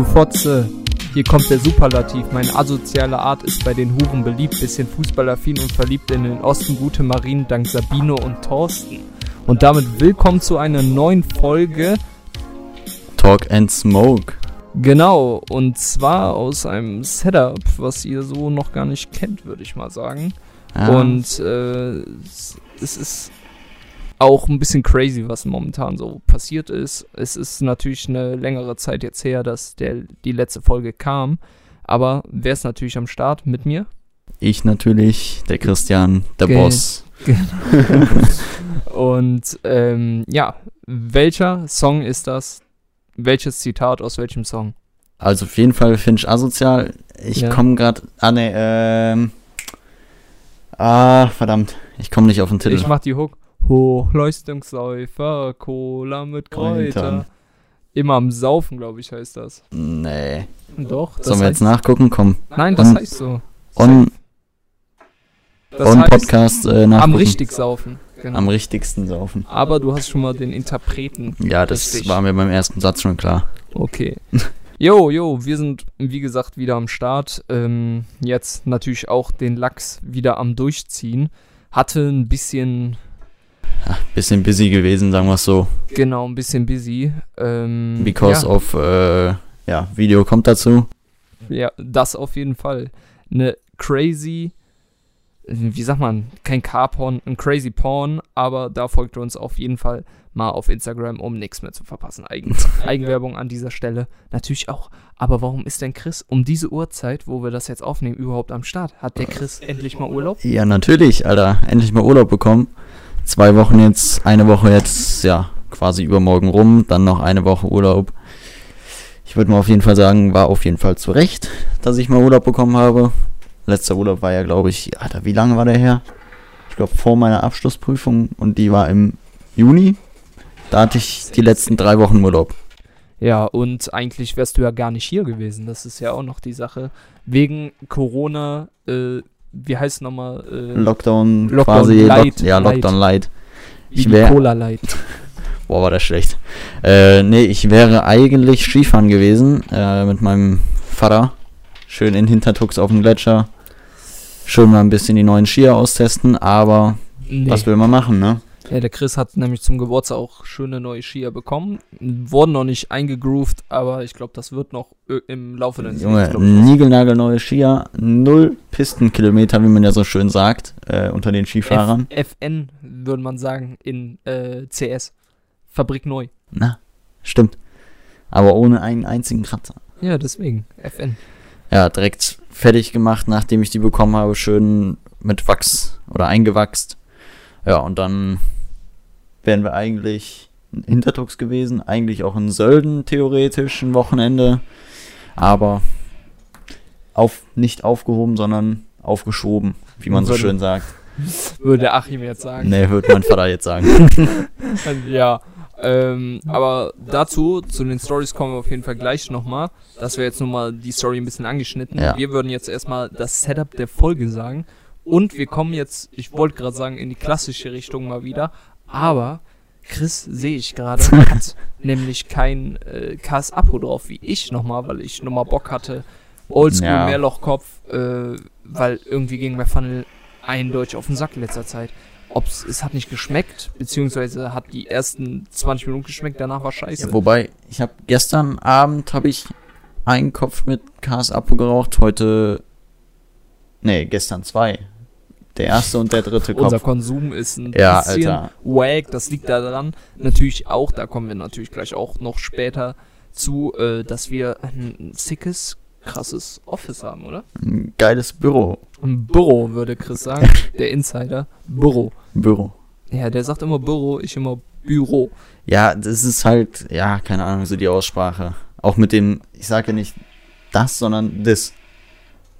Du Fotze, hier kommt der Superlativ. Meine asoziale Art ist bei den Huren beliebt, bisschen fußballaffin und verliebt in den Osten, gute Marien dank Sabine und Thorsten. Und damit willkommen zu einer neuen Folge. Talk and Smoke. Genau, und zwar aus einem Setup, was ihr so noch gar nicht kennt, würde ich mal sagen. Ah, Und äh, es ist auch ein bisschen crazy, was momentan so passiert ist. Es ist natürlich eine längere Zeit jetzt her, dass der, die letzte Folge kam. Aber wer ist natürlich am Start mit mir? ich natürlich, der Christian, der Geld. Boss. Und ähm, ja, welcher Song ist das? Welches Zitat aus welchem Song? Also auf jeden Fall finde ich asozial. Ich Ja. komme gerade. Ah, ne, ähm. Ah, verdammt. Ich komme nicht auf den Titel. Ich mach die Hook. Hochleistungsläufer, Cola mit Kräuter. Kräutern. Immer am Saufen, glaube ich, heißt das. nee. Doch, das Sollen wir jetzt nachgucken? Komm. Nein, das On- heißt so. On, Das on heißt, Podcast äh, am nachgucken. richtig saufen. Genau. Am richtigsten saufen. Aber du hast schon mal den Interpreten. Ja, das Richtig. war mir beim ersten Satz schon klar. Okay. Jo, jo, wir sind wie gesagt wieder am Start. Ähm, jetzt natürlich auch den Lachs wieder am Durchziehen. Hatte ein bisschen, Bisschen busy gewesen, sagen wir es so. genau, ein bisschen busy. Ähm, Because ja, of, äh, ja, Video kommt dazu. ja, das auf jeden Fall. Eine crazy, wie sagt man, kein Carporn, ein crazy Porn, aber da folgt uns auf jeden Fall mal auf Instagram, um nichts mehr zu verpassen. Eigen, Eigenwerbung an dieser Stelle. Natürlich auch. Aber warum ist denn Chris um diese Uhrzeit, wo wir das jetzt aufnehmen, überhaupt am Start? Hat der Chris endlich mal Urlaub? Ja, natürlich, Alter. Endlich mal Urlaub bekommen. Zwei Wochen jetzt, eine Woche jetzt, ja, quasi übermorgen rum, dann noch eine Woche Urlaub. Ich würde mal auf jeden Fall sagen, war auf jeden Fall zu Recht, dass ich mal Urlaub bekommen habe. Letzter Urlaub war ja, glaube ich, Alter, wie lange war der her? Ich glaube, vor meiner Abschlussprüfung und die war im Juni. Da hatte ich die letzten drei Wochen Urlaub. Ja, und eigentlich wärst du ja gar nicht hier gewesen. Das ist ja auch noch die Sache. Wegen Corona, äh, wie heißt es nochmal? Äh, Lockdown, Lockdown quasi. Light, ja, Light. Lockdown Light. wie ich die wär- Cola Light. Boah, war das schlecht. Äh, nee, ich wäre eigentlich Skifahren gewesen äh, mit meinem Vater. Schön in Hintertux auf dem Gletscher. Schön mal ein bisschen die neuen Skier austesten, aber Nee. was will man machen, ne? Ja, der Chris hat nämlich zum Geburtstag auch schöne neue Skier bekommen. Wurden noch nicht eingegroovt, aber ich glaube, das wird noch im Laufe des Junge, glaub ich, niegelnagelneue Skier, null Pistenkilometer, wie man ja so schön sagt, äh, unter den Skifahrern. F FN würde man sagen in äh, CS. Fabrik neu. Na, stimmt. Aber ohne einen einzigen Kratzer. Ja, deswegen. FN. Ja, direkt fertig gemacht, nachdem ich die bekommen habe, schön mit Wachs oder eingewachst. Ja, und dann wären wir eigentlich in Hintertux gewesen, eigentlich auch in Sölden theoretisch ein Wochenende, aber auf, nicht aufgehoben, sondern aufgeschoben, wie man so Würde- schön sagt. Würde Achim jetzt sagen. Nee, wird mein Vater jetzt sagen. Ja. Ähm, aber dazu, zu den Stories kommen wir auf jeden Fall gleich nochmal. Das wäre jetzt nochmal die Story ein bisschen angeschnitten. Ja. Wir würden jetzt erstmal das Setup der Folge sagen. Und wir kommen jetzt, ich wollte gerade sagen, in die klassische Richtung mal wieder. Aber Chris, sehe ich gerade, hat nämlich kein äh, KS-Apo drauf, wie ich nochmal, weil ich nochmal Bock hatte. Oldschool, Ja. Mehrlochkopf, äh, weil irgendwie ging mir Funnel eindeutig auf den Sack in letzter Zeit. Ob's, es hat nicht geschmeckt, beziehungsweise hat die ersten 20 Minuten geschmeckt, danach war scheiße. Ja, wobei, ich habe gestern Abend habe ich einen Kopf mit KS Apo geraucht, heute nee, gestern zwei. Der erste und der dritte Kopf. Unser Konsum ist ein Ja, bisschen Alter. wack, das liegt daran. Natürlich auch, da kommen wir natürlich gleich auch noch später zu, äh, dass wir ein sickes, krasses Office haben, oder? Ein geiles Büro. Ein Büro, würde Chris sagen. Der Insider. Büro. Büro. Ja, der sagt immer Büro, ich immer Büro. Ja, das ist halt, ja, keine Ahnung, so die Aussprache. Auch mit dem, ich sage ja nicht das, sondern das.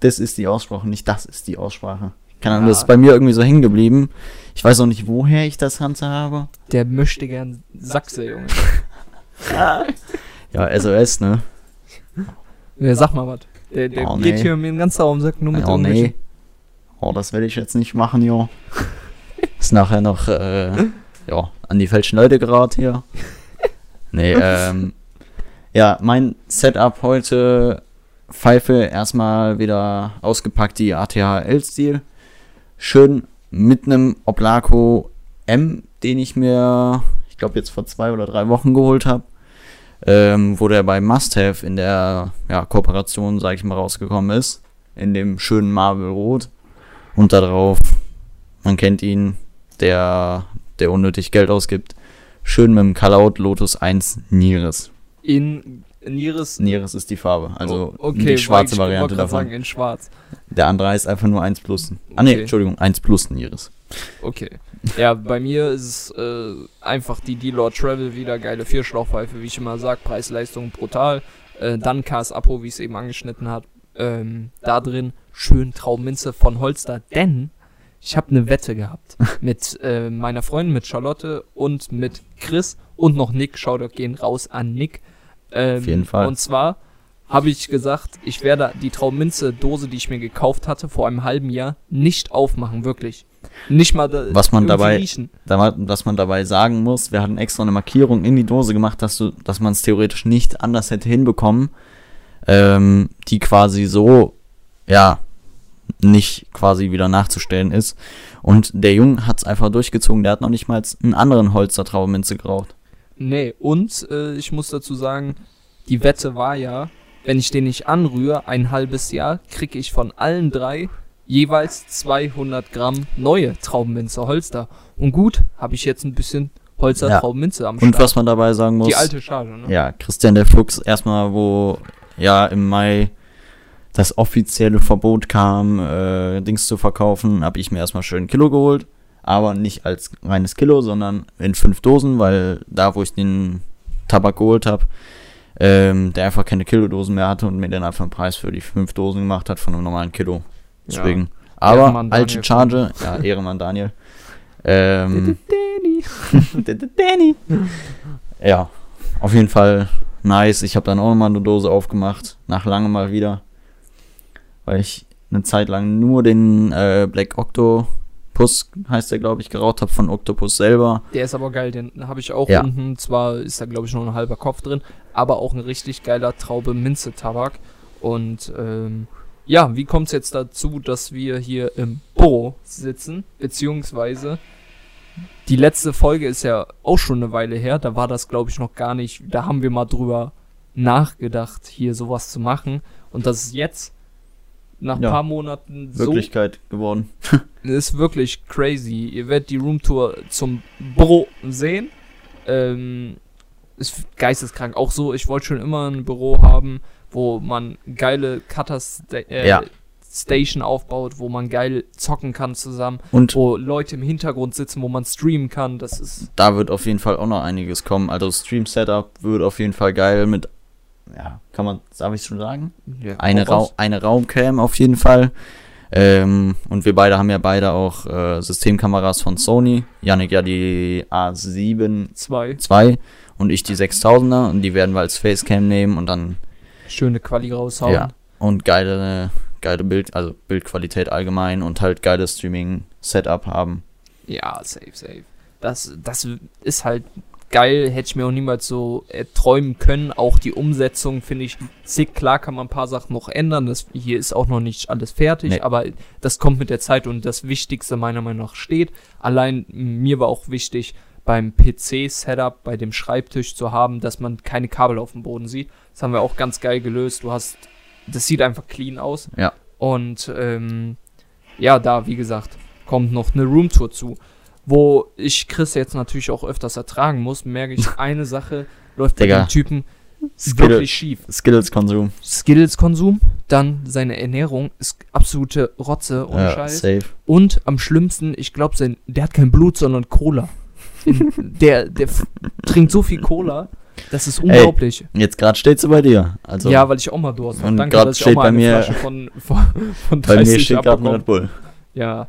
Das ist die Aussprache, nicht das ist die Aussprache. Keine Ahnung, Ja. das ist bei mir irgendwie so hängen geblieben. Ich weiß auch nicht, woher ich das Ganze habe. Der möchte gern Sachse, Junge. Ja, SOS, ne? Ja, sag mal was. Der, der Oh, geht nee. hier mir den ganzen Raum sagt nur mit Oh, nee. Oh, das werde ich jetzt nicht machen, jo. Ist nachher noch, äh, ja, an die falschen Leute geraten hier. Nee, ähm, Ja, mein Setup heute Pfeife erstmal wieder ausgepackt, die ATH L-Stil. Schön mit einem Oblaco M, den ich mir, ich glaube, jetzt vor zwei oder drei Wochen geholt habe. Ähm, wo der bei Must Have in der ja, Kooperation, sag ich mal, rausgekommen ist. In dem schönen Marble Rot. Und darauf, man kennt ihn, der, der unnötig Geld ausgibt. Schön mit dem Call-Out Lotus 1 Niris. In Niris. Niris ist die Farbe, also Oh, okay, die schwarze Variante davon. Sagen, in schwarz. Der andere heißt einfach nur 1 Plus. Ah ne, Okay. Entschuldigung, 1 Plus Niris. Okay. Ja, bei mir ist es äh, einfach die D-Lord Travel wieder geile Vierschlauchpfeife, wie ich immer sag, Preis-Leistung brutal. Äh, dann Cars Apo, wie es eben angeschnitten hat. Ähm, da drin schön Traumminze von Holster, denn ich habe eine Wette gehabt mit äh, meiner Freundin, mit Charlotte und mit Chris und noch Nick. Shoutout gehen raus an Nick. Ähm, Auf jeden Fall. Und zwar habe ich gesagt, ich werde die Traumminze-Dose, die ich mir gekauft hatte, vor einem halben Jahr, nicht aufmachen, wirklich. Nicht mal da, Was man dabei- riechen. Da Was man dabei sagen muss, wir hatten extra eine Markierung in die Dose gemacht, dass, du, dass man es theoretisch nicht anders hätte hinbekommen, ähm, die quasi so, ja, nicht quasi wieder nachzustellen ist. Und der Junge hat es einfach durchgezogen, der hat noch nicht mal einen anderen Holster Traubenminze geraucht. Nee, und äh, ich muss dazu sagen, die Wette war ja, wenn ich den nicht anrühre, ein halbes Jahr, kriege ich von allen drei jeweils 200 Gramm neue Traubenminze Holster. Und gut, habe ich jetzt ein bisschen Holster Ja. Traubenminze am Und Start. was man dabei sagen muss, die alte Charge, ne? ja, Christian der Fuchs, erstmal, wo ja im Mai das offizielle Verbot kam, äh, Dings zu verkaufen, habe ich mir erstmal schön ein Kilo geholt. Aber nicht als reines Kilo, sondern in fünf Dosen, weil da, wo ich den Tabak geholt habe, ähm, der einfach keine Kilodosen mehr hatte und mir dann einfach einen Preis für die fünf Dosen gemacht hat von einem normalen Kilo. Deswegen. Aber Ehrenmann alte. Charge, ja, Ehrenmann Daniel. Ähm, Danny. Danny. Ja, auf jeden Fall nice. Ich habe dann auch nochmal eine Dose aufgemacht, nach langem mal wieder. Weil ich eine Zeit lang nur den äh, Black Octopus, heißt der, glaube ich, geraucht habe von Octopus selber. Der ist aber geil, den habe ich auch Ja. unten. Zwar ist da, glaube ich, noch ein halber Kopf drin, aber auch ein richtig geiler Traube-Minze-Tabak. Und ähm, ja, wie kommt es jetzt dazu, dass wir hier im Büro sitzen? Beziehungsweise die letzte Folge ist ja auch schon eine Weile her. Da war das, glaube ich, noch gar nicht. Da haben wir mal drüber nachgedacht, hier sowas zu machen. Und das ist jetzt nach ein Ja. paar Monaten so Wirklichkeit geworden. ist wirklich crazy. Ihr werdet die Roomtour zum Büro sehen. Ähm, ist geisteskrank. Auch so, ich wollte schon immer ein Büro haben, wo man geile Cutter sta äh, Ja. Station aufbaut, wo man geil zocken kann zusammen, Und wo Leute im Hintergrund sitzen, wo man streamen kann. Das ist da wird auf jeden Fall auch noch einiges kommen. Also Stream Setup wird auf jeden Fall geil mit, ja, kann man, darf ich schon sagen? ja, eine. Rau eine Raumcam auf jeden Fall. Ähm, und wir beide haben ja beide auch äh, Systemkameras von Sony. Yannick ja die A7 zwei II und ich die 6000er und die werden wir als Facecam nehmen und dann schöne Quali raushauen. ja und geile geile Bild also Bildqualität allgemein und halt geiles Streaming Setup haben. Ja, safe, safe. Das, das ist halt geil, hätte ich mir auch niemals so äh, träumen können. Auch die Umsetzung finde ich sick. Klar kann man ein paar Sachen noch ändern. Das, hier ist auch noch nicht alles fertig, Nee. aber das kommt mit der Zeit und das Wichtigste meiner Meinung nach steht. Allein mir war auch wichtig, beim PC-Setup, bei dem Schreibtisch zu haben, dass man keine Kabel auf dem Boden sieht. Das haben wir auch ganz geil gelöst. Du hast, das sieht einfach clean aus. Ja. Und ähm, ja, da, wie gesagt, kommt noch eine Roomtour zu. Wo ich Chris jetzt natürlich auch öfters ertragen muss, merke ich, eine Sache läuft bei Digga. dem Typen Skill- wirklich schief. Skills Konsum. Skills-Konsum, dann seine Ernährung ist absolute Rotze und Ja, Scheiß. safe. Und am schlimmsten, ich glaube, der hat kein Blut, sondern Cola. Der der trinkt so viel Cola, das ist unglaublich. Jetzt gerade steht's bei dir. Also ja, weil ich auch mal Durst habe. Und auch steht bei mir- von, von, von bei mir 30 steht gerade. Red Bull. Ja,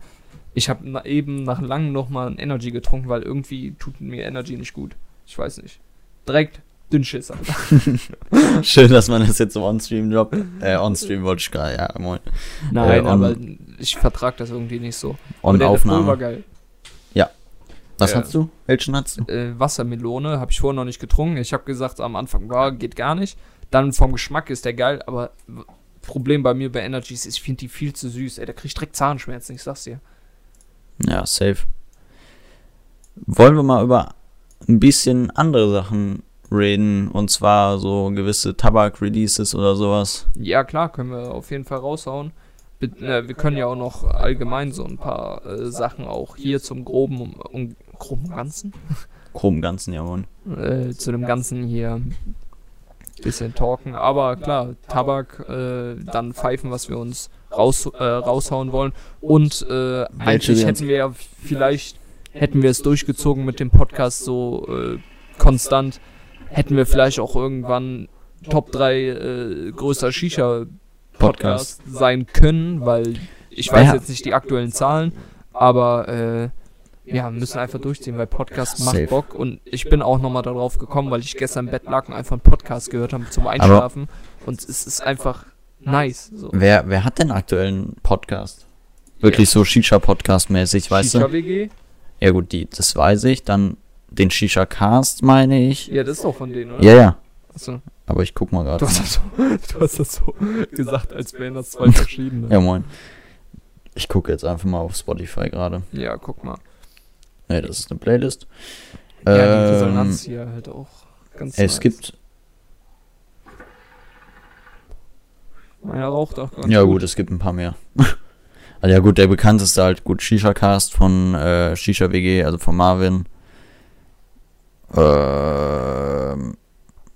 ich habe na, eben nach langem nochmal ein Energy getrunken, weil irgendwie tut mir Energy nicht gut. Ich weiß nicht. Direkt Dünnschiss, Alter. Schön, dass man das jetzt so on-stream droppt. Äh, on-stream wollte ich gerade, ja, moin. Nein, Äh, on- aber ich vertrag das irgendwie nicht so. Der, der Pool war On-Aufnahme. geil. Was Ja. hast du? Welchen hast du? Äh, Wassermelone habe ich vorher noch nicht getrunken. Ich habe gesagt am Anfang, war geht gar nicht. Dann vom Geschmack ist der geil, aber Problem bei mir bei Energies ist, ich finde die viel zu süß. Ey, da krieg ich direkt Zahnschmerzen, ich sag's dir. Ja, safe. Wollen wir mal über ein bisschen andere Sachen reden? Und zwar so gewisse Tabak-Releases oder sowas. Ja, klar, können wir auf jeden Fall raushauen. Äh, wir können ja auch noch allgemein so ein paar äh, Sachen auch hier zum groben, um, um, groben Ganzen, Grob im Ganzen, jawohl. äh, zu dem Ganzen hier bisschen talken. Aber klar, Tabak, äh, dann Pfeifen, was wir uns raus, äh, raushauen wollen. Und äh, eigentlich hätten wir ja vielleicht, hätten wir es durchgezogen mit dem Podcast so äh, konstant, hätten wir vielleicht auch irgendwann Top 3 äh, größter Shisha-Podcast sein können, weil ich weiß Ja. jetzt nicht die aktuellen Zahlen, aber äh, ja, müssen einfach durchziehen, weil Podcast macht Safe. Bock und ich bin auch nochmal darauf gekommen, weil ich gestern im Bett lag und einfach einen Podcast gehört habe zum Einschlafen und es ist einfach nice. So. Wer, wer hat denn aktuell einen Podcast? Wirklich so Shisha-Podcast-mäßig, weißt du? Shisha WG? Ja gut, die, das weiß ich. Dann den Shisha-Cast, meine ich. Ja, das ist doch von denen, oder? Ja, ja. Achso, Aber ich guck mal gerade. du, hast das so, du hast das so gesagt, als wären das zwei verschiedene. Ja, moin. Ich gucke jetzt einfach mal auf Spotify gerade. Ja, guck mal. Ne, das ist eine Playlist. Ja, die Ähm, Resonanz hier halt auch ganz es nice. gibt, Meiner raucht auch ganz ja gut, es gibt ein paar mehr. also ja gut, der bekannteste halt gut Shisha Cast von äh, Shisha WG, also von Marvin. Ähm,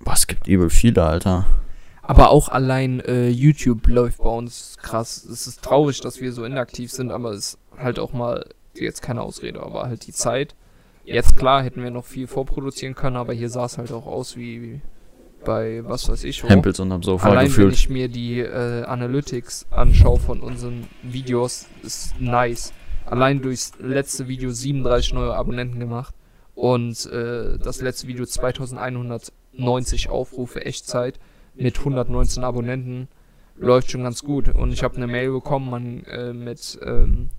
was gibt übel viele, Alter. Aber auch allein äh, YouTube läuft bei uns krass. Es ist traurig, dass wir so inaktiv sind, aber es ist halt auch mal jetzt keine Ausrede, aber halt die Zeit. Jetzt klar hätten wir noch viel vorproduzieren können, aber hier sah es halt auch aus wie, wie bei was weiß ich wo. Hempels unterm Sofa Allein wenn gefühlt. ich mir die äh, Analytics anschaue von unseren Videos, ist nice. Allein durchs letzte Video 37 neue Abonnenten gemacht und äh, das letzte Video 2190 Aufrufe Echtzeit mit 119 Abonnenten läuft schon ganz gut. Und ich habe eine Mail bekommen, man äh, mit, ähm,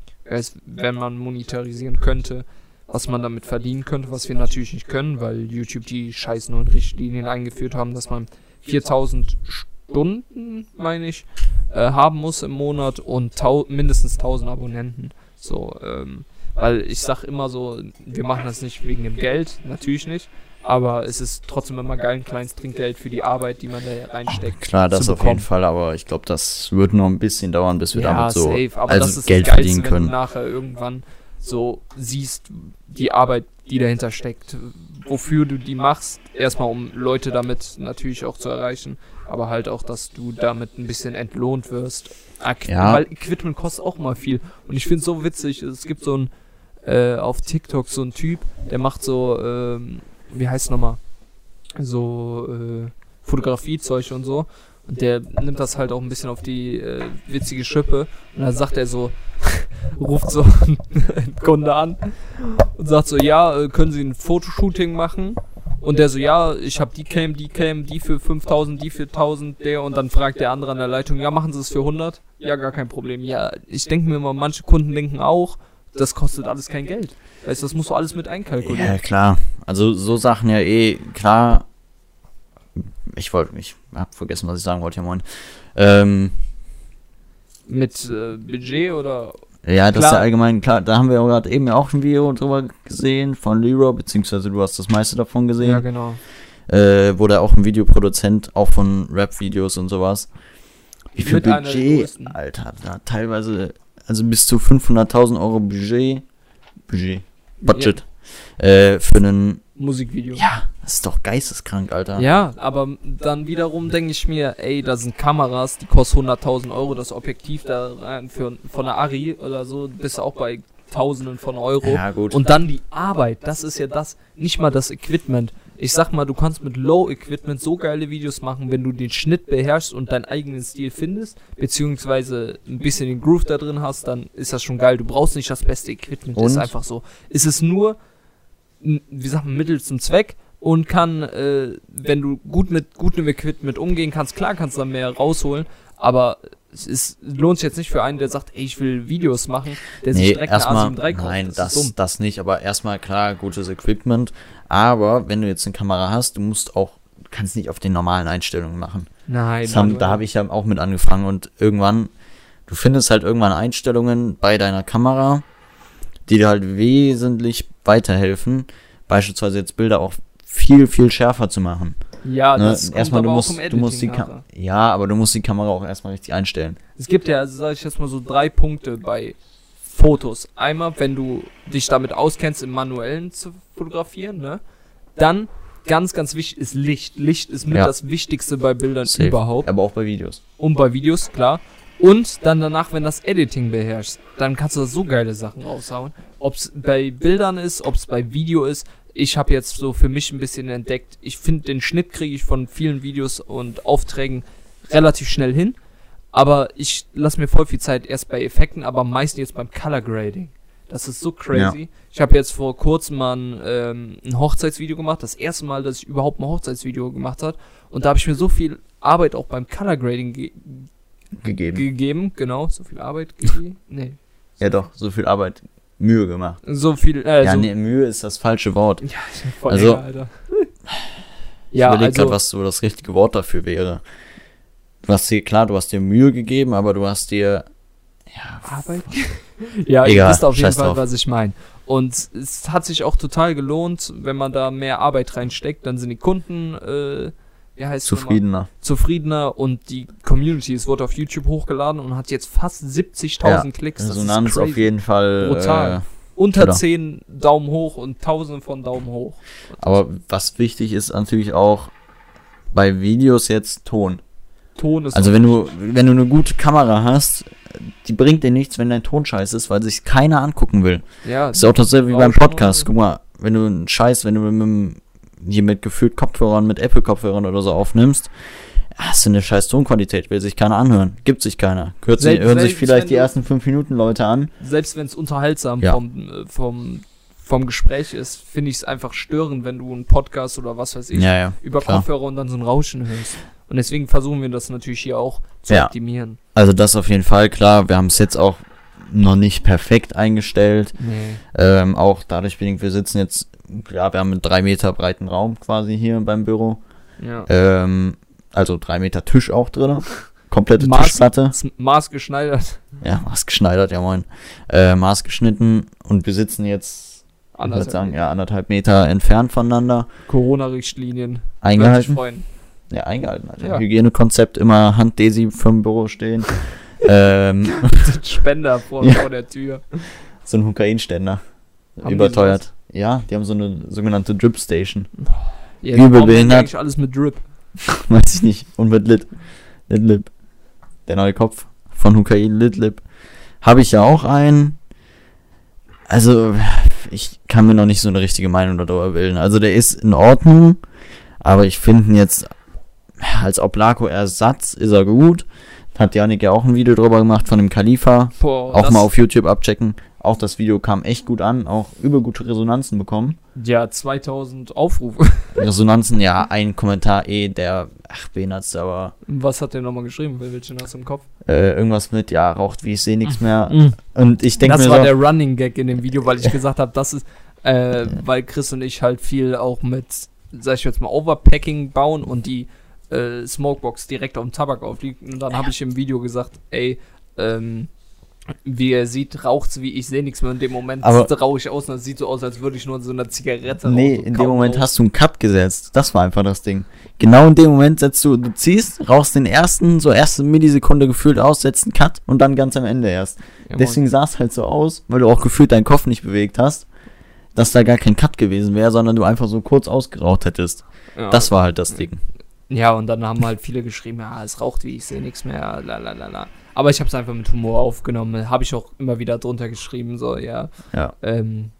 wenn man monetarisieren könnte, was man damit verdienen könnte, was wir natürlich nicht können, weil YouTube die scheiß neuen Richtlinien eingeführt haben, dass man 4000 Stunden, meine ich, äh, haben muss im Monat und mindestens 1000 Abonnenten. So, ähm, weil ich sag immer so, wir machen das nicht wegen dem Geld, natürlich nicht, aber es ist trotzdem immer geil, ein kleines Trinkgeld für die Arbeit, die man da reinsteckt. Klar, das auf jeden Fall, aber ich glaube, das wird noch ein bisschen dauern, bis wir damit so aber also das ist Geld das Geilste, verdienen wenn können. nachher irgendwann so siehst, die Arbeit, die dahinter steckt, wofür du die machst, erstmal um Leute damit natürlich auch zu erreichen, aber halt auch, dass du damit ein bisschen entlohnt wirst. Ak Ja. Weil Equipment kostet auch mal viel. Und ich finde es so witzig, es gibt so ein, äh, auf TikTok so ein Typ, der macht so, ähm, wie heißt nochmal, so äh, Fotografiezeug und so. Und der nimmt das halt auch ein bisschen auf die äh, witzige Schippe. Und dann sagt er so, ruft so einen Kunde an und sagt so, ja, äh, können Sie ein Fotoshooting machen? Und der so, ja, ich habe die Cam, die Cam, die für 5000, die für 1000, der. Und dann fragt der andere an der Leitung, ja, machen Sie es für 100? Ja, gar kein Problem. Ja, ich denke mir mal, manche Kunden denken auch, das kostet alles kein Geld. Weißt du, das musst du alles mit einkalkulieren. Ja, klar. Also so Sachen ja eh, klar. Ich wollte, ich hab vergessen, was ich sagen wollte, ja moin. Ähm, Mit äh, Budget oder ja, das ist Klar. ja allgemein klar. Da haben wir gerade eben ja auch ein Video drüber gesehen von Leroy, beziehungsweise du hast das meiste davon gesehen. Ja, genau. äh, wurde auch ein Videoproduzent, auch von Rap-Videos und sowas. Wie viel Mit Budget. Alter, da teilweise, also bis zu 500.000 Euro Budget, Budget, Budget, äh, für einen, Musikvideo. ja, das ist doch geisteskrank, Alter. Ja, aber dann wiederum denke ich mir, ey, da sind Kameras, die kosten 100.000 Euro, das Objektiv da rein für, von der Ari oder so, bist du auch bei Tausenden von Euro. Ja, gut. Und dann die Arbeit, das ist ja das, nicht mal das Equipment. Ich sag mal, du kannst mit Low-Equipment so geile Videos machen, wenn du den Schnitt beherrschst und deinen eigenen Stil findest, beziehungsweise ein bisschen den Groove da drin hast, dann ist das schon geil. Du brauchst nicht das beste Equipment, ist Und? einfach so. Es ist nur, n- wie sagt man, Mittel zum Zweck und kann, äh, wenn du gut mit gutem Equipment umgehen kannst, klar kannst du dann mehr rausholen, aber es ist, lohnt sich jetzt nicht für einen, der sagt, ey, ich will Videos machen, der sich Nee, direkt eine erstmal, A7 III kauft. nein, das, das, das nicht, aber erstmal klar, gutes Equipment. Aber wenn du jetzt eine Kamera hast, du musst auch, du kannst nicht auf den normalen Einstellungen machen. Nein, haben, da habe ich ja auch mit angefangen und irgendwann, du findest halt irgendwann Einstellungen bei deiner Kamera, die dir halt wesentlich weiterhelfen, beispielsweise jetzt Bilder auch viel, viel schärfer zu machen. Ja, Ne? das Erstmal, du aber musst, du musst die ja, aber du musst die Kamera auch erstmal richtig einstellen. Es gibt ja, sag ich jetzt mal so drei Punkte bei Fotos. Einmal, wenn du dich damit auskennst, im manuellen zu fotografieren, ne? Dann, ganz, ganz wichtig, ist Licht. Licht ist mit Ja. das Wichtigste bei Bildern Safe. überhaupt. Aber auch bei Videos. Und bei Videos, klar. Und dann danach, wenn das Editing beherrschst, dann kannst du da so geile Sachen raushauen. Ob es bei Bildern ist, ob es bei Video ist. Ich habe jetzt so für mich ein bisschen entdeckt, ich finde, den Schnitt kriege ich von vielen Videos und Aufträgen relativ schnell hin. Aber ich lasse mir voll viel Zeit erst bei Effekten, aber am meisten jetzt beim Color Grading. Das ist so crazy. Ich habe jetzt vor kurzem mal ein, ähm, ein Hochzeitsvideo gemacht. Das erste Mal, dass ich überhaupt ein Hochzeitsvideo gemacht habe. Und da habe ich mir so viel Arbeit auch beim Color Grading ge Gegeben. gegeben, genau, so viel Arbeit gegeben. Nee. ja doch, so viel Arbeit, Mühe gemacht. So viel, äh, ja, so, nee, Mühe ist das falsche Wort. ja, voll Also- egal, Alter. Ich ja, überlege also, gerade, was so das richtige Wort dafür wäre. Du hast dir, klar, du hast dir Mühe gegeben, aber du hast dir, ja, Arbeit? ja, ihr Egal, wisst auf jeden Fall, drauf. was ich meine. Und es hat sich auch total gelohnt, wenn man da mehr Arbeit reinsteckt, dann sind die Kunden, äh, wie heißt zufriedener. zufriedener und die Community, es wurde auf YouTube hochgeladen und hat jetzt fast 70.000 Ja, Klicks. Das Resonanz ist auf jeden Fall. Brutal. Äh, Unter Oder? 10 Daumen hoch und tausende von Daumen hoch. aber was wichtig ist natürlich auch bei Videos jetzt Ton. Ton ist Also wenn du, wenn du eine gute Kamera hast, die bringt dir nichts, wenn dein Ton scheiße ist, weil sich keiner angucken will. ja, Das ist auch dasselbe wie beim Podcast. Guck mal, wenn du einen Scheiß, wenn du mit, einem- hier mit gefühlt Kopfhörern, mit Apple-Kopfhörern oder so aufnimmst, hast du eine scheiß Tonqualität, will sich keiner anhören. Gibt sich keiner. Hört sich, Selbst- hören sich selbst vielleicht wenn die ersten fünf Minuten Leute an. selbst wenn es unterhaltsam Ja. vom, äh, vom, vom Gespräch ist, finde ich es einfach störend, wenn du einen Podcast oder was weiß ich Ja, ja. über klar. Kopfhörer und dann so ein Rauschen hörst. Und deswegen versuchen wir das natürlich hier auch zu optimieren. Also das auf jeden Fall, klar. Wir haben es jetzt auch noch nicht perfekt eingestellt. Nee. Ähm, auch dadurch bedingt, wir sitzen jetzt, ja, wir haben einen drei Meter breiten Raum quasi hier beim Büro. Ja. Ähm, also drei Meter Tisch auch drin. Komplette Maß- Tischplatte. Maßgeschneidert. Ja, maßgeschneidert, ja moin. Äh, maßgeschnitten und wir sitzen jetzt, ich würde sagen, ja, anderthalb Meter entfernt voneinander. Corona-Richtlinien. Eingehalten. Ja, eingehalten, Alter. Ja. Hygienekonzept, immer Hand-Desi vom Büro stehen. ähm, Spender vor, Ja. vor der Tür. so ein Hukainständer. Überteuert. Ja, die haben so eine sogenannte Drip Station. Ja, Übel behindert. eigentlich alles mit Drip. Weiß ich nicht. Und mit Lit. Lit Lip. Der neue Kopf von Hukain Lit Lip. Habe ich ja auch einen. Also, ich kann mir noch nicht so eine richtige Meinung darüber bilden. Also, der ist in Ordnung. Aber ich finde ihn jetzt als Oblako-Ersatz ist er gut. Hat Janik ja auch ein Video drüber gemacht von dem Khalifa. Boah, Auch mal auf YouTube abchecken. Auch das Video kam echt gut an. Auch über gute Resonanzen bekommen. Ja, 2000 Aufrufe. Resonanzen, ja, ein Kommentar eh, der, ach, behindertste, aber Was hat der nochmal geschrieben? Welchen hast du im Kopf? äh, irgendwas mit, ja, raucht wie ich sehe nichts mehr. Mhm. Und ich denke Das mir war so, der Running Gag in dem Video, weil ich gesagt habe, das ist, äh, weil Chris und ich halt viel auch mit, sag ich jetzt mal, Overpacking bauen und die äh, Smokebox direkt auf dem Tabak aufliegt. Und dann habe ich im Video gesagt, ey, ähm, wie er sieht, raucht's wie ich sehe nichts mehr. In dem Moment Aber- rauche ich aus und es sieht so aus, als würde ich nur so eine Zigarette nee, in dem Moment rauchen. hast du einen Cut gesetzt. Das war einfach das Ding. Genau in dem Moment setzt du, du ziehst, rauchst den ersten, so erste Millisekunde gefühlt aus, setzt einen Cut und dann ganz am Ende erst. Ja. Deswegen sah es halt so aus, weil du auch gefühlt deinen Kopf nicht bewegt hast, dass da gar kein Cut gewesen wäre, sondern du einfach so kurz ausgeraucht hättest. ja. Das war halt das Ding. Ja, und dann haben halt viele geschrieben, ja, es raucht wie ich sehe nichts mehr, la la la la. Aber ich habe es einfach mit Humor aufgenommen, habe ich auch immer wieder drunter geschrieben, so, ja. Ja. Ähm,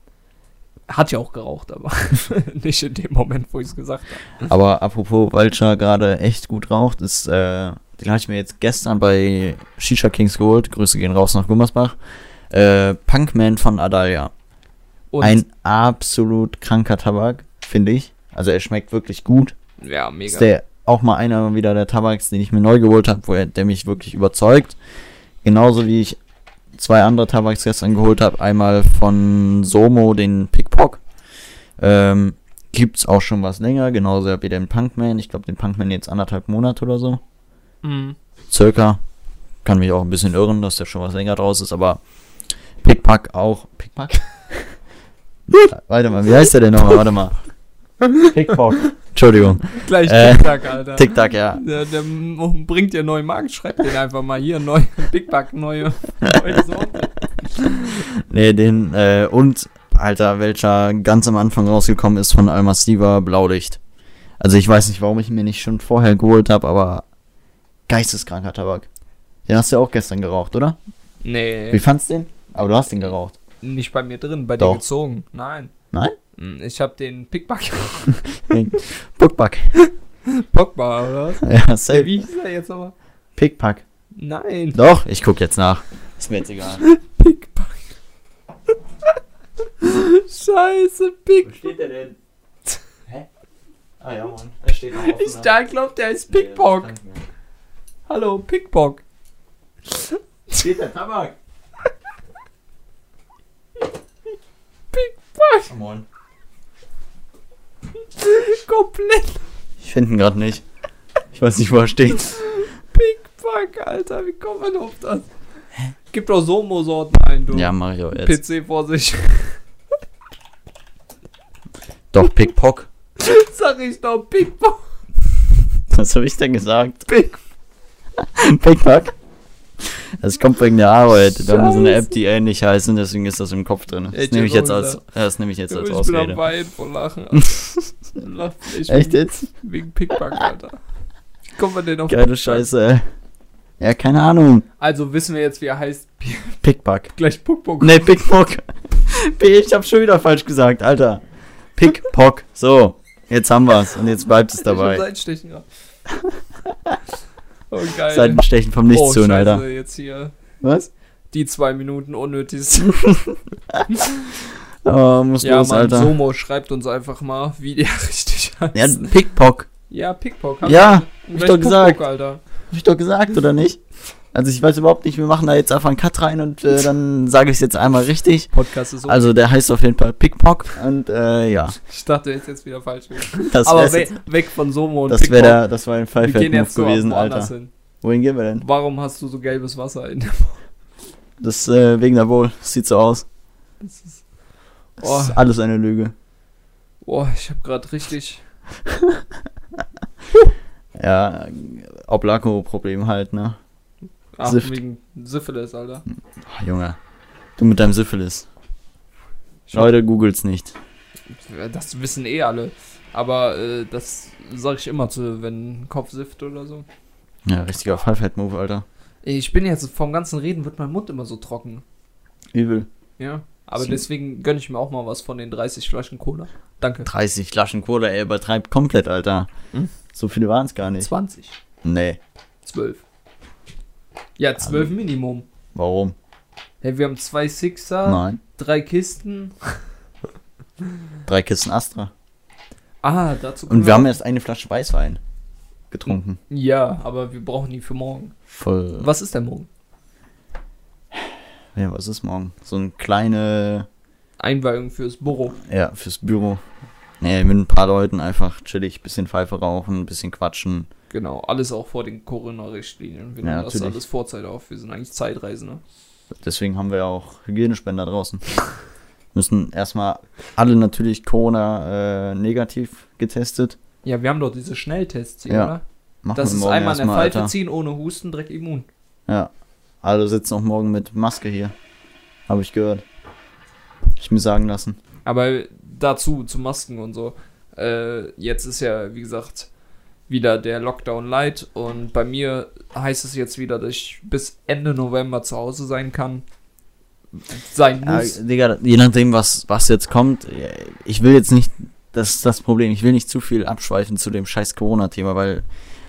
hat ja auch geraucht, aber nicht in dem Moment, wo ich es gesagt habe. Aber apropos Vulture gerade echt gut raucht, ist, äh, den habe ich mir jetzt gestern bei Shisha Kings geholt. Grüße gehen raus nach Gummersbach. Äh, Punkman von Adalia. Und Ein absolut kranker Tabak, finde ich. Also er schmeckt wirklich gut. ja, mega. Ist der auch mal einer wieder der Tabaks, den ich mir neu geholt habe, wo er, der mich wirklich überzeugt. Genauso wie ich zwei andere Tabaks gestern geholt habe. Einmal von Somo, den Pickpock. Ähm, gibt's auch schon was länger, genauso wie den Punkman. Ich glaube, den Punkman jetzt anderthalb Monate oder so. Mhm. Circa. Kann mich auch ein bisschen irren, dass der schon was länger draus ist, aber Pickpack auch. Pickpack? Warte mal, wie heißt der denn nochmal? Warte mal. Pickpock. Entschuldigung. Gleich Äh, TikTok, Alter. TikTok, ja. Der, der bringt ja neuen Markt, schreibt den einfach mal hier, neu, Big Bug, neue, neue Sorte. Nee, den, äh, und, Alter, welcher ganz am Anfang rausgekommen ist von Almastiva Blaulicht. Also ich weiß nicht, warum ich mir nicht schon vorher geholt habe, aber geisteskranker Tabak. Den hast du ja auch gestern geraucht, oder? Wie Nee, fandst du den? Aber du hast den geraucht. nicht bei mir drin, bei Doch. dir gezogen. Nein. Nein? Hm, Ich hab den Big Bug Puckpack. Pogba, oder was? ja, safe. wie hieß der jetzt nochmal? Pickpack. Nein. Doch, ich guck jetzt nach. Ist mir jetzt egal. Bug. Scheiße, Big steht der denn? Hä? Ah ja, Mann. Da steht noch Ich da glaub, der ist Pickpock. Hallo, Pickpock. Steht der Tabak? Pickpock. Oh, Mann. Komplett Ich finde ihn gerade nicht. Ich weiß nicht, wo er steht. Pickpock, Alter. Wie kommt man auf das? Gibt doch Somo-Sorten ein, du. Ja, mach ich auch jetzt. PC vor sich. Doch, Pickpock. Sag ich doch, Pickpock. Was habe ich denn gesagt? Pick. Pickpack? Das kommt wegen der Arbeit. Wir haben so eine. App, die ähnlich heißt und deswegen ist das im Kopf drin. Das nehme ich jetzt als, das nehme ich jetzt als ich bin am Ausrede. Weinen vor Lachen. Lacht echt Echt wegen, jetzt? wegen Pickpack, Alter. Wie kommt man denn auf Geile Pickpack? Scheiße, ey. Ja, keine Ahnung. Also wissen wir jetzt, wie er heißt. Pickpack. Gleich Puckpuck. Ne, Pickpock. ich hab schon wieder falsch gesagt, Alter. Pickpock. So, jetzt haben wir's. Und jetzt bleibt es Ich dabei. Seitenstechen gehabt. Oh, geil. Seitenstechen vom oh, Nichtstun, Scheiße, Alter. jetzt hier. Was? Die zwei Minuten unnötig. Oh, muss ja, los, Mann, Alter. Somo schreibt uns einfach mal, wie der richtig heißt. Ja, Pickpock. Ja, Pickpock. Ja, hab ich doch gesagt. Alter. Hab ich doch gesagt, oder nicht? Also ich weiß überhaupt nicht, wir machen da jetzt einfach einen Cut rein und äh, dann sage ich es jetzt einmal richtig. Podcast ist so. Also der heißt auf jeden Fall Pickpock und äh, ja, ich dachte, jetzt jetzt wieder falsch. das Aber we jetzt, weg von Somo und das Pickpock. wäre der, das war ein so gewesen, Alter. hin. Wohin gehen wir denn? Warum hast du so gelbes Wasser in Das äh, wegen der Bowl. Das sieht so aus. Das ist, Das oh, ist alles eine Lüge. oh, ich habe gerade richtig. Ja, Oblako-Problem halt, ne? Ach, Sift. wegen Syphilis, Alter. Ach, Junge. Du mit deinem Syphilis. Ich hab- Leute, googelt's nicht. Das wissen eh alle. Aber äh, das sage ich immer zu, wenn Kopf sift oder so. Ja, richtiger Five-Head-Move, Alter. Ich bin jetzt vom ganzen Reden wird mein Mund immer so trocken. Übel. Ja. Aber So. deswegen gönne ich mir auch mal was von den 30 Flaschen Cola. Danke. 30 Flaschen Cola, ey, übertreibt komplett, Alter. Hm? So viele waren's gar nicht. 20. Nee. 12. Ja, 12 Minimum. Warum? Hey, wir haben zwei Sixer, Nein. drei Kisten. Drei Kisten Astra. Ah, dazu Und wir haben erst eine Flasche Weißwein getrunken. Ja, aber wir brauchen die für morgen. Voll. Was ist denn morgen? Ja, was ist morgen? So ein kleine, Einweihung fürs Büro. ja, fürs Büro. Nee, mit ein paar Leuten einfach chillig, bisschen Pfeife rauchen, bisschen quatschen. Genau, alles auch vor den Corona-Richtlinien. Wir Ja, nehmen das alles Vorzeit auf. Wir sind eigentlich Zeitreisende. Deswegen haben wir auch Hygienespender draußen. Müssen erstmal alle natürlich Corona äh, negativ getestet. Ja, wir haben doch diese Schnelltests hier, Ja, oder? Machen Das wir ist einmal in der Alter. ziehen, ohne Husten, direkt immun. Ja. Alle sitzen auch morgen mit Maske hier. Habe ich gehört. Hab Ich mir sagen lassen. Aber dazu, zu Masken und so. Äh, jetzt ist ja, wie gesagt, wieder der Lockdown light. Und bei mir heißt es jetzt wieder, dass ich bis Ende November zu Hause sein kann. Sein Ja, muss. Digga, je nachdem, was, was jetzt kommt, ich will jetzt nicht, das ist das Problem, ich will nicht zu viel abschweifen zu dem scheiß Corona-Thema, weil,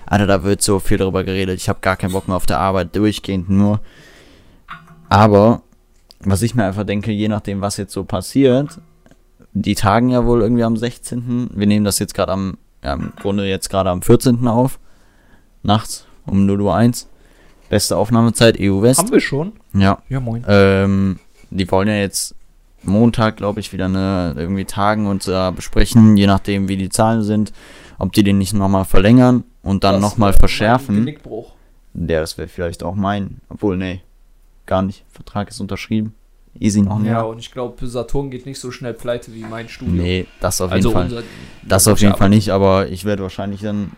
Alter, da wird so viel darüber geredet. Ich habe gar keinen Bock mehr auf der Arbeit, durchgehend nur. Aber, was ich mir einfach denke, je nachdem, was jetzt so passiert, die tagen ja wohl irgendwie am 16. Wir nehmen das jetzt gerade am ja, im Grunde jetzt gerade am 14. auf. Nachts um 0 Uhr 1. Beste Aufnahmezeit EU West. Haben wir schon? Ja. Ja, moin. Ähm, die wollen ja jetzt Montag, glaube ich, wieder eine irgendwie tagen und äh, besprechen, je nachdem wie die Zahlen sind, ob die den nicht nochmal verlängern und dann nochmal verschärfen. Der, das wäre vielleicht auch mein. Obwohl, nee, gar nicht. Vertrag ist unterschrieben. Easy noch ein Ja, und ich glaube, Saturn geht nicht so schnell pleite wie mein Studio. Nee, das auf also jeden Fall. Das auf jeden Fall nicht, aber ich werde wahrscheinlich dann,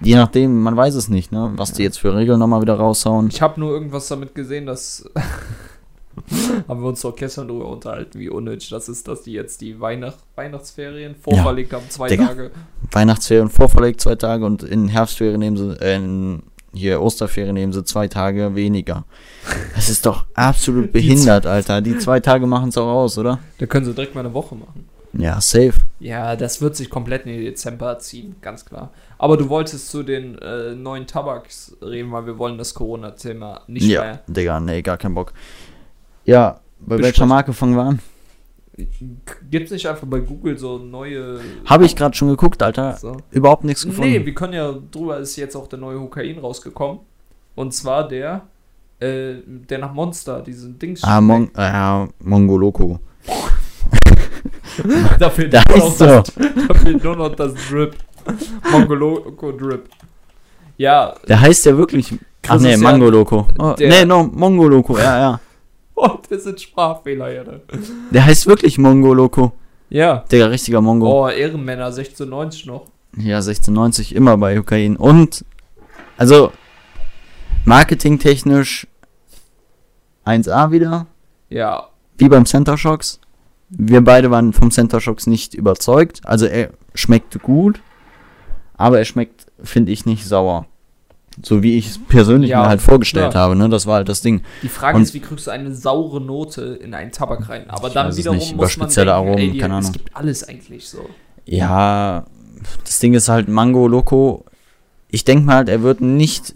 je nachdem, man weiß es nicht, ne, was die jetzt für Regeln nochmal wieder raushauen. Ich habe nur irgendwas damit gesehen, dass haben wir uns doch gestern darüber unterhalten, wie unnötig das ist, dass die jetzt die Weihnacht Weihnachtsferien vorverlegt haben, zwei Digga. Tage. Weihnachtsferien vorverlegt zwei Tage und in Herbstferien nehmen sie, äh, in hier Osterferien nehmen sie zwei Tage weniger. Das ist doch absolut behindert, Alter. Die zwei Tage machen es auch aus, oder? Da können sie direkt mal eine Woche machen. Ja, safe. Ja, das wird sich komplett in den Dezember ziehen, ganz klar. Aber du wolltest zu den äh, neuen Tabaks reden, weil wir wollen das Corona-Thema nicht ja, mehr. Digga, nee, gar kein Bock. Ja, bei welcher. Marke fangen wir an? Gibt es nicht einfach bei Google so neue. Habe ich gerade schon geguckt, Alter. So. Überhaupt nichts gefunden. Nee, wir können ja drüber ist jetzt auch der neue Hokain rausgekommen. Und zwar der, äh, der nach Monster, diesen Dings. ah, Mon äh, Mongo Loco. da fehlt Da nur, noch ist das, da fehlt nur noch das Drip. Mongoloco Drip. Ja, Der heißt ja wirklich. Ach nee, ist ja Mango Loco. Oh, nee, no, Mongo Loco, ja, ja. Oh, das sind Sprachfehler. Ne? Der heißt wirklich Mongo Loco. Ja. Digga, richtiger Mongo. Oh, Ehrenmänner 1690 noch. Ja, 1690 immer bei Kokain. Und, also, marketingtechnisch 1A wieder, Ja, wie beim Center Shocks. Wir beide waren vom Center Shocks nicht überzeugt. Also, er schmeckt gut, aber er schmeckt, finde ich, nicht sauer. So wie ich es persönlich Ja, mir halt vorgestellt klar. habe, ne? Das war halt das Ding. die Frage Und- ist, wie kriegst du eine saure Note in einen Tabak rein? Aber dann es wiederum nicht, über muss man spezielle denken, Aromen, ey, die, keine es Ahnung. gibt alles eigentlich so. Ja, das Ding ist halt Mango Loco. Ich denke mal halt, er wird nicht.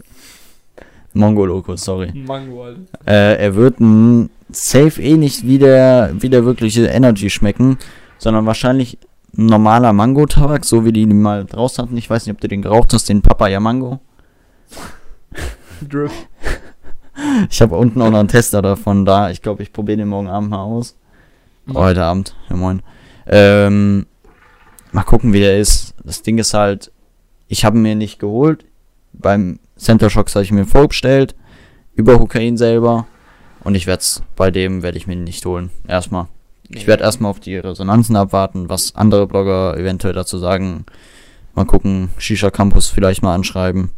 Mongo Loco, sorry. Mango, Alter. Äh, er wird n- safe eh nicht wie der, wie der wirkliche Energy schmecken, sondern wahrscheinlich ein normaler Mango-Tabak, so wie die mal draußen hatten. Ich weiß nicht, ob du den geraucht hast, den Papaya Mango. Drip. Ich habe unten auch noch einen Tester davon da. Ich glaube, ich probiere den morgen Abend mal aus. Mhm. Oh, heute Abend, ja moin. Ähm, mal gucken, wie der ist. Das Ding ist halt, ich habe mir nicht geholt. Beim Center Shocks habe ich mir vorbestellt. Über Kokain selber. Und ich werde es bei dem werde ich mir nicht holen. Erstmal. Ich werde erstmal auf die Resonanzen abwarten, was andere Blogger eventuell dazu sagen. Mal gucken, Shisha Campus vielleicht mal anschreiben.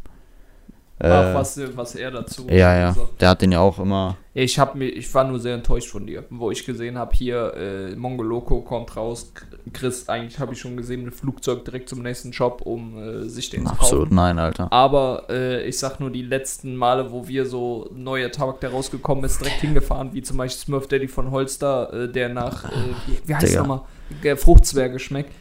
Ach, Äh, was, was er dazu ja, ja. gesagt. Der hat den ja auch immer. Ich, hab mir, ich war nur sehr enttäuscht von dir, wo ich gesehen habe, hier äh, Mongoloco kommt raus. Chris, eigentlich habe ich schon gesehen, ein Flugzeug direkt zum nächsten Shop, um äh, sich den zu Absolut nein, Alter. Aber äh, ich sag nur, die letzten Male, wo wir so neuer Tabak, der rausgekommen ist, direkt hingefahren, wie zum Beispiel Smurf Daddy von Holster, äh, der nach, äh, wie, wie heißt Digga. nochmal, der Fruchtzwerge schmeckt,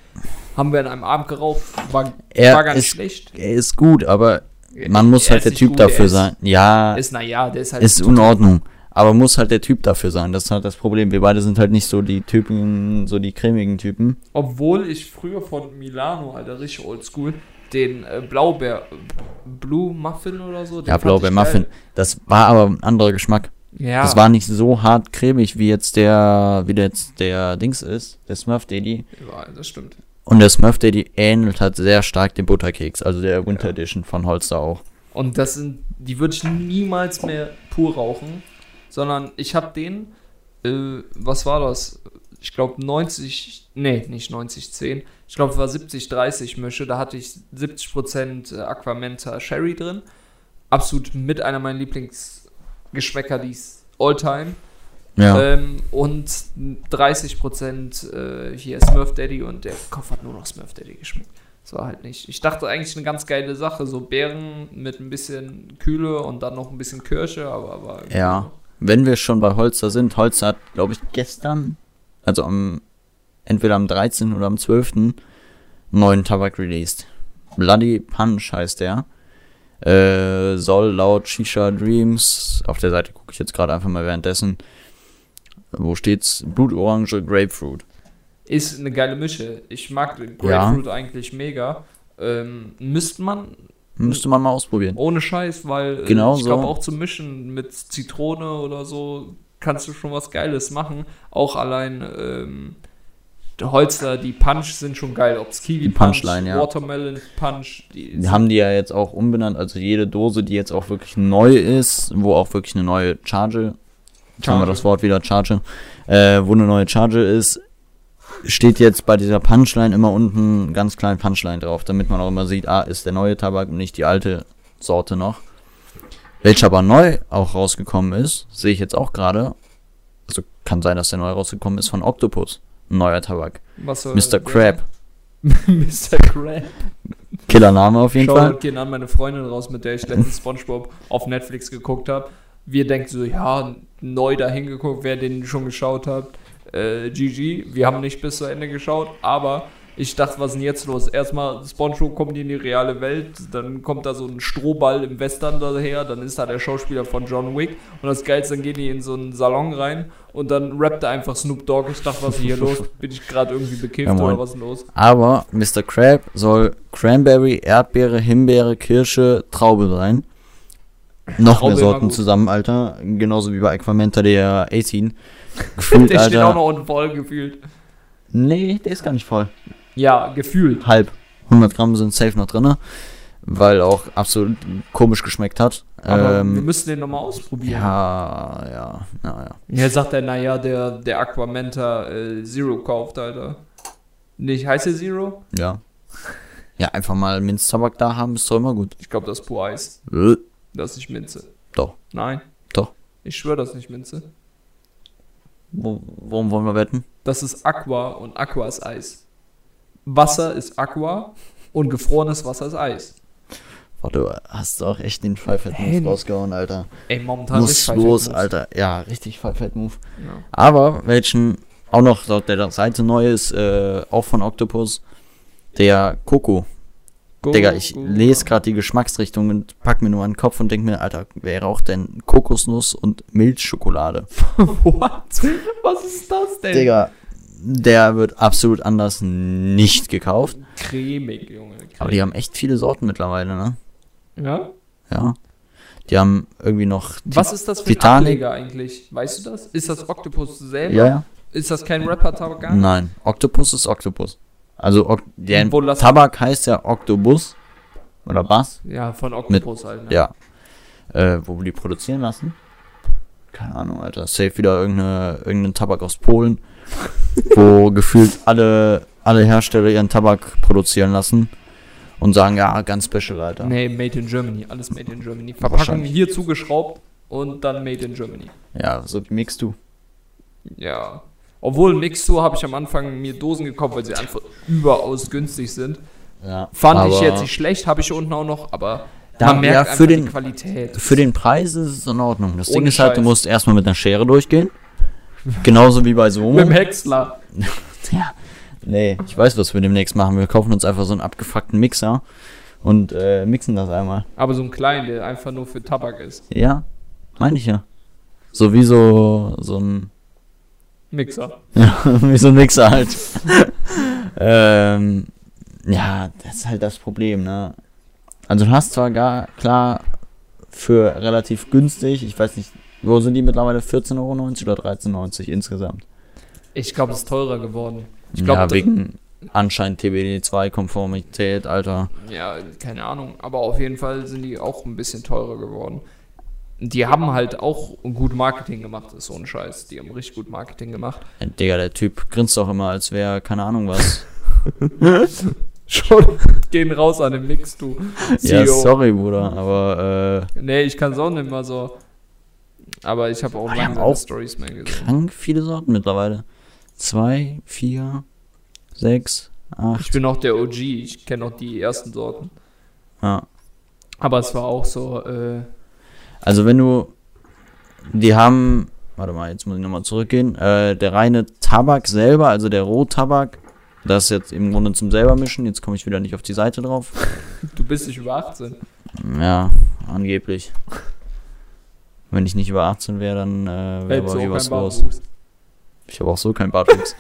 haben wir an einem Abend geraucht, war, Er war gar nicht ist- schlecht. Er ist gut, aber man muss halt der Typ gut, dafür ist- sein. Ja, Ist, naja, der ist halt. ist in Ordnung. Aber muss halt der Typ dafür sein. Das ist halt das Problem. Wir beide sind halt nicht so die Typen, so die cremigen Typen. Obwohl ich früher von Milano, Alter, richtig oldschool, den äh, Blaubeer, Blue Muffin oder so. den Ja, Blaubeer Muffin. Das war aber ein anderer Geschmack. Ja, Das war nicht so hart cremig, wie jetzt der, wie der jetzt der Dings ist, der Smurf Daddy. ja, das stimmt. Und der Smurf Daddy ähnelt halt sehr stark dem Butterkeks, also der Winter Edition von Holster auch. Und das sind, die würde ich niemals mehr pur rauchen, sondern ich habe den, äh, was war das? Ich glaube 90, nee, nicht 90, 10. Ich glaube, es war 70, 30 Mische. Da hatte ich 70% Aquamenta Sherry drin. Absolut mit einer meiner Lieblingsgeschmäcker, die ist Alltime. Ja. Ähm, und 30% äh, hier Smurf Daddy und der Kopf hat nur noch Smurf Daddy geschmeckt. Das war halt nicht. Ich dachte eigentlich eine ganz geile Sache, so Beeren mit ein bisschen Kühle und dann noch ein bisschen Kirsche, aber, aber Ja. Wenn wir schon bei Holster sind, Holster hat, glaube ich, gestern, also am, entweder am 13. oder am 12. einen neuen Tabak released. Bloody Punch heißt der. Äh, soll laut Shisha Dreams, auf der Seite gucke ich jetzt gerade einfach mal währenddessen, wo steht's? Blutorange Grapefruit. ist eine geile Mische. Ich mag den Grapefruit eigentlich mega. Ähm, müsste man, Müsste man mal ausprobieren. ohne Scheiß, weil äh, Genau ich so. glaube auch zu mischen mit Zitrone oder so kannst du schon was Geiles machen. Auch allein ähm, Holster, die Punch sind schon geil. Ob es Kiwi Die Punch, Punchline, ja. Watermelon Punch, die Wir haben die ja jetzt auch umbenannt, also jede Dose, die jetzt auch wirklich neu ist, wo auch wirklich eine neue Charge, jetzt haben wir das Wort wieder, Charge, äh, wo eine neue Charge ist, steht jetzt bei dieser Punchline immer unten ganz klein Punchline drauf, damit man auch immer sieht, ah, ist der neue Tabak und nicht die alte Sorte noch. Welcher aber neu auch rausgekommen ist, sehe ich jetzt auch gerade, also kann sein, dass der neu rausgekommen ist von Octopus, ein neuer Tabak. was soll Mr. Crab, Mr. Crab. Killername auf jeden Fall. Shoutout gehen an meine Freundin raus, mit der ich letztens Spongebob auf Netflix geguckt habe. Wir denken so, ja, neu dahin geguckt, wer den schon geschaut hat. Äh, GG, wir haben nicht bis zu Ende geschaut, aber ich dachte, was ist denn jetzt los? Erstmal, Spongebob kommt in die reale Welt, dann kommt da so ein Strohball im Western daher, dann ist da der Schauspieler von John Wick und das Geilste, dann gehen die in so einen Salon rein und dann rappt er einfach Snoop Dogg. Ich dachte, was ist hier los? Bin ich gerade irgendwie bekifft Ja, oder was ist los? Aber Mr. Crab soll Cranberry, Erdbeere, Himbeere, Kirsche, Traube sein. Noch mehr Sorten zusammen, Alter. Genauso wie bei Aquamenta der 18. Gefühlt, Der steht auch Alter. noch unten voll gefühlt. Nee, der ist gar nicht voll. Ja, gefühlt. Halb. 100 Gramm sind safe noch drin. Weil auch absolut komisch geschmeckt hat. Aber wir Ähm, müssen den nochmal ausprobieren. ja, ja, naja. Ja, sagt er, naja, der, der Aquamenta äh, Zero kauft, Alter. Nicht, heißt der Zero? Ja. Ja, einfach mal Minztabak da haben, ist doch immer gut. Ich glaube, das ist pur Eis. Das ist nicht Minze. Doch. Nein. Doch. Ich schwöre, das ist nicht Minze. Wo, worum wollen wir wetten? Das ist Aqua und Aqua ist Eis. Wasser ist Aqua und gefrorenes Wasser ist Eis. Boah, du hast doch echt den Hey. rausgehauen, Alter. Ey, momentan Muss los. Alter. Ja, richtig Pfeifett-Move. Ja. Aber welchen auch noch der Seite neu ist, äh, auch von Octopus, der Coco. Go, Digga, ich go, lese gerade die Geschmacksrichtung und pack mir nur an den Kopf und denk mir, Alter, wer raucht denn Kokosnuss und Milchschokolade? What? Was ist das denn? Digga, der wird absolut anders nicht gekauft. Cremig, Junge. Cremig. Aber die haben echt viele Sorten mittlerweile, ne? ja? Ja. Die haben irgendwie noch. Was ist das für ein Titanic? Ableger eigentlich? Weißt du das? Ist das Octopus selber? Ja, ja. Ist das kein Rapper-Tabak? Nein, Octopus ist Octopus. Also der Tabak heißt ja Octobus oder was? Ja, von Octopus halt. Ne? Ja. Äh, wo wir die produzieren lassen? Keine Ahnung, Alter. Safe wieder irgendeine, irgendein Tabak aus Polen, wo gefühlt alle, alle Hersteller ihren Tabak produzieren lassen und sagen, ja, ganz special, Alter. Nee, Made in Germany. Alles Made in Germany. Verpackung hier zugeschraubt und dann Made in Germany. Ja, so mixst du. Ja. Obwohl Mixtur habe ich am Anfang mir Dosen gekauft, weil sie einfach überaus günstig sind. Ja. Fand ich jetzt nicht schlecht, habe ich unten auch noch, aber Da- man merkt ja, für die den- Qualität. Für den Preis ist es in Ordnung. Das Ding Ohne ist halt, du musst erstmal mit einer Schere durchgehen. Genauso wie bei Somo. Mit dem Häcksler. Ja. Nee, ich weiß, was wir demnächst machen. Wir kaufen uns einfach so einen abgefuckten Mixer und äh, mixen das einmal. Aber so ein kleinen, der einfach nur für Tabak ist. Ja, meine ich ja. So wie so, so ein, Mixer. ja, wie so ein Mixer halt. ähm, ja, das ist halt das Problem, ne? Also du hast zwar gar, klar, für relativ günstig, ich weiß nicht, wo sind die mittlerweile? 14,90 Euro oder 13,90 insgesamt? Ich glaube, es ist teurer geworden. Ich glaube, ja, wegen anscheinend TBD2-Konformität, Alter. Ja, keine Ahnung. Aber auf jeden Fall sind die auch ein bisschen teurer geworden. Die haben halt auch gut Marketing gemacht, ist so ein Scheiß. Die haben richtig gut Marketing gemacht. Ja, Digga, der Typ grinst doch immer, als wäre, keine Ahnung was. Schon gehen raus an den Mix, du. ja, CEO. sorry, Bruder, aber äh, Nee, ich kann es auch nicht mal so. Aber ich habe auch Die lange auch Stories mehr gesehen. krank viele Sorten mittlerweile. Zwei, vier, sechs, Ich acht. bin noch der OG, ich kenne noch die ersten Sorten. Ja. Aber es war auch so, äh, Also wenn du, die haben, warte mal, jetzt muss ich nochmal zurückgehen. Äh, der reine Tabak selber, also der Rohtabak, das jetzt im Grunde zum selber mischen. Jetzt komme ich wieder nicht auf die Seite drauf. du bist nicht über 18. Ja, angeblich. Wenn ich nicht über 18 wäre, dann äh, wäre aber auch was los. Ich habe auch so keinen Bartwuchs.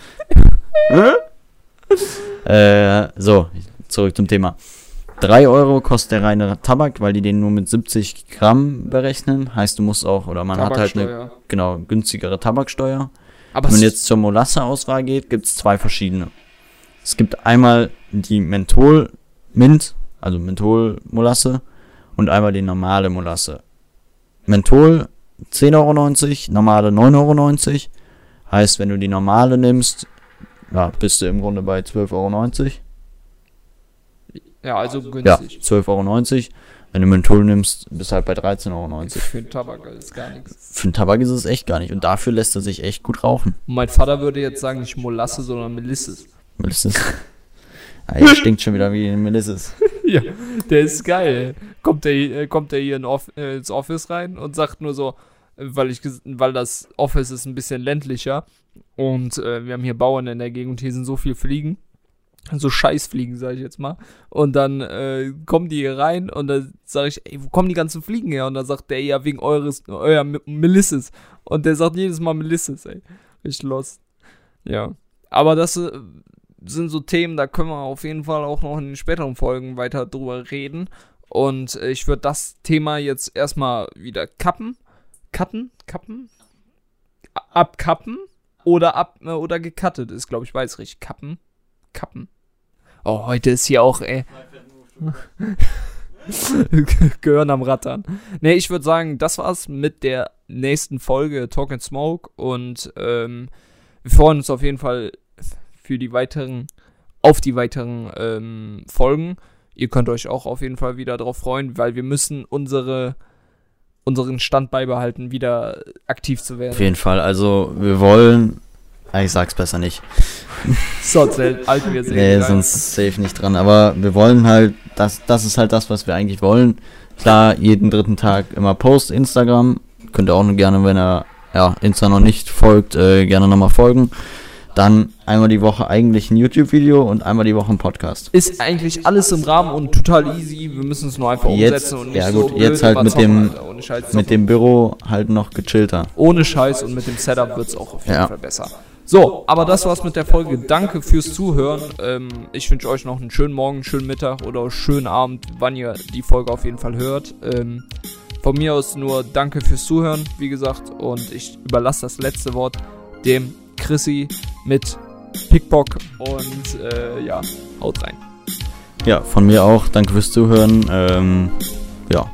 äh, so, zurück zum Thema. 3 Euro kostet der reine Tabak, weil die den nur mit 70 Gramm berechnen. Heißt, du musst auch, oder man hat halt eine genau, günstigere Tabaksteuer. Aber Wenn man jetzt zur Molasse-Auswahl geht, gibt es zwei verschiedene. Es gibt einmal die Menthol Mint, also Menthol-Molasse, und einmal die normale Molasse. Menthol 10,90 Euro, normale 9,90 Euro. Heißt, wenn du die normale nimmst, ja, bist du im Grunde bei 12,90 Euro. Ja, also Ja, günstig. 12,90 Euro. Wenn du Menthol nimmst, bist du halt bei 13,90 Euro. Für den Tabak ist gar nichts. Für den Tabak ist es echt gar nicht. Und dafür lässt er sich echt gut rauchen. Und mein Vater würde jetzt sagen, nicht Molasse, sondern Melisses. Melisses. Ah, ihr stinkt schon wieder wie Melisses. Ja, der ist geil. Kommt der, äh, kommt der hier in Off äh, ins Office rein und sagt nur so, äh, weil ich weil das Office ist ein bisschen ländlicher und äh, wir haben hier Bauern in der Gegend, hier sind so viele Fliegen. So Scheißfliegen, sage ich jetzt mal. Und dann äh, kommen die hier rein und dann sage ich, ey, wo kommen die ganzen Fliegen her? Und dann sagt der, ja, wegen eures, euer Melisses. Und der sagt jedes Mal Melisses, ey. Richtig los. Ja. Aber das äh, sind so Themen, da können wir auf jeden Fall auch noch in den späteren Folgen weiter drüber reden. Und äh, ich würde das Thema jetzt erstmal wieder kappen. Cutten? Kappen? Abkappen? Oder ab äh, oder gecuttet ist, glaube ich, weiß richtig. Kappen? Kappen. Oh, heute ist hier auch, ey. Gehören am Rattern. Nee, ich würde sagen, das war's mit der nächsten Folge Talk and Smoke. Und ähm, wir freuen uns auf jeden Fall für die weiteren, auf die weiteren ähm, Folgen. Ihr könnt euch auch auf jeden Fall wieder darauf freuen, weil wir müssen unsere, unseren Stand beibehalten, wieder aktiv zu Auf werden. jeden Fall. Also, wir wollen. Ich sag's besser nicht. Sonst halten wir es Nee, sonst safe nicht dran. Aber wir wollen halt, das, das ist halt das, was wir eigentlich wollen. Klar, jeden dritten Tag immer Post, Instagram. Könnt ihr auch gerne, wenn ihr ja, Insta noch nicht folgt, äh, gerne nochmal folgen. Dann einmal die Woche eigentlich ein YouTube-Video und einmal die Woche ein Podcast. Ist eigentlich alles im Rahmen und total easy. Wir müssen es nur einfach Jetzt- umsetzen und nicht ja so gut, jetzt blöd halt mit dem- Alter. Mit dem Büro halt noch gechillter. Ohne Scheiß und mit dem Setup wird es auch auf jeden Ja. Fall besser. So, aber das war's mit der Folge. Danke fürs Zuhören. Ähm, ich wünsche euch noch einen schönen Morgen, schönen Mittag oder schönen Abend, wann ihr die Folge auf jeden Fall hört. Ähm, von mir aus nur danke fürs Zuhören, wie gesagt. Und ich überlasse das letzte Wort dem Chrissy mit Pickbock. Und äh, ja, haut rein. Ja, von mir auch. Danke fürs Zuhören. Ähm, ja.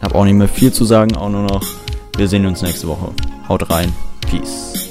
Hab auch nicht mehr viel zu sagen, auch nur noch. Wir sehen uns nächste Woche. Haut rein. Peace.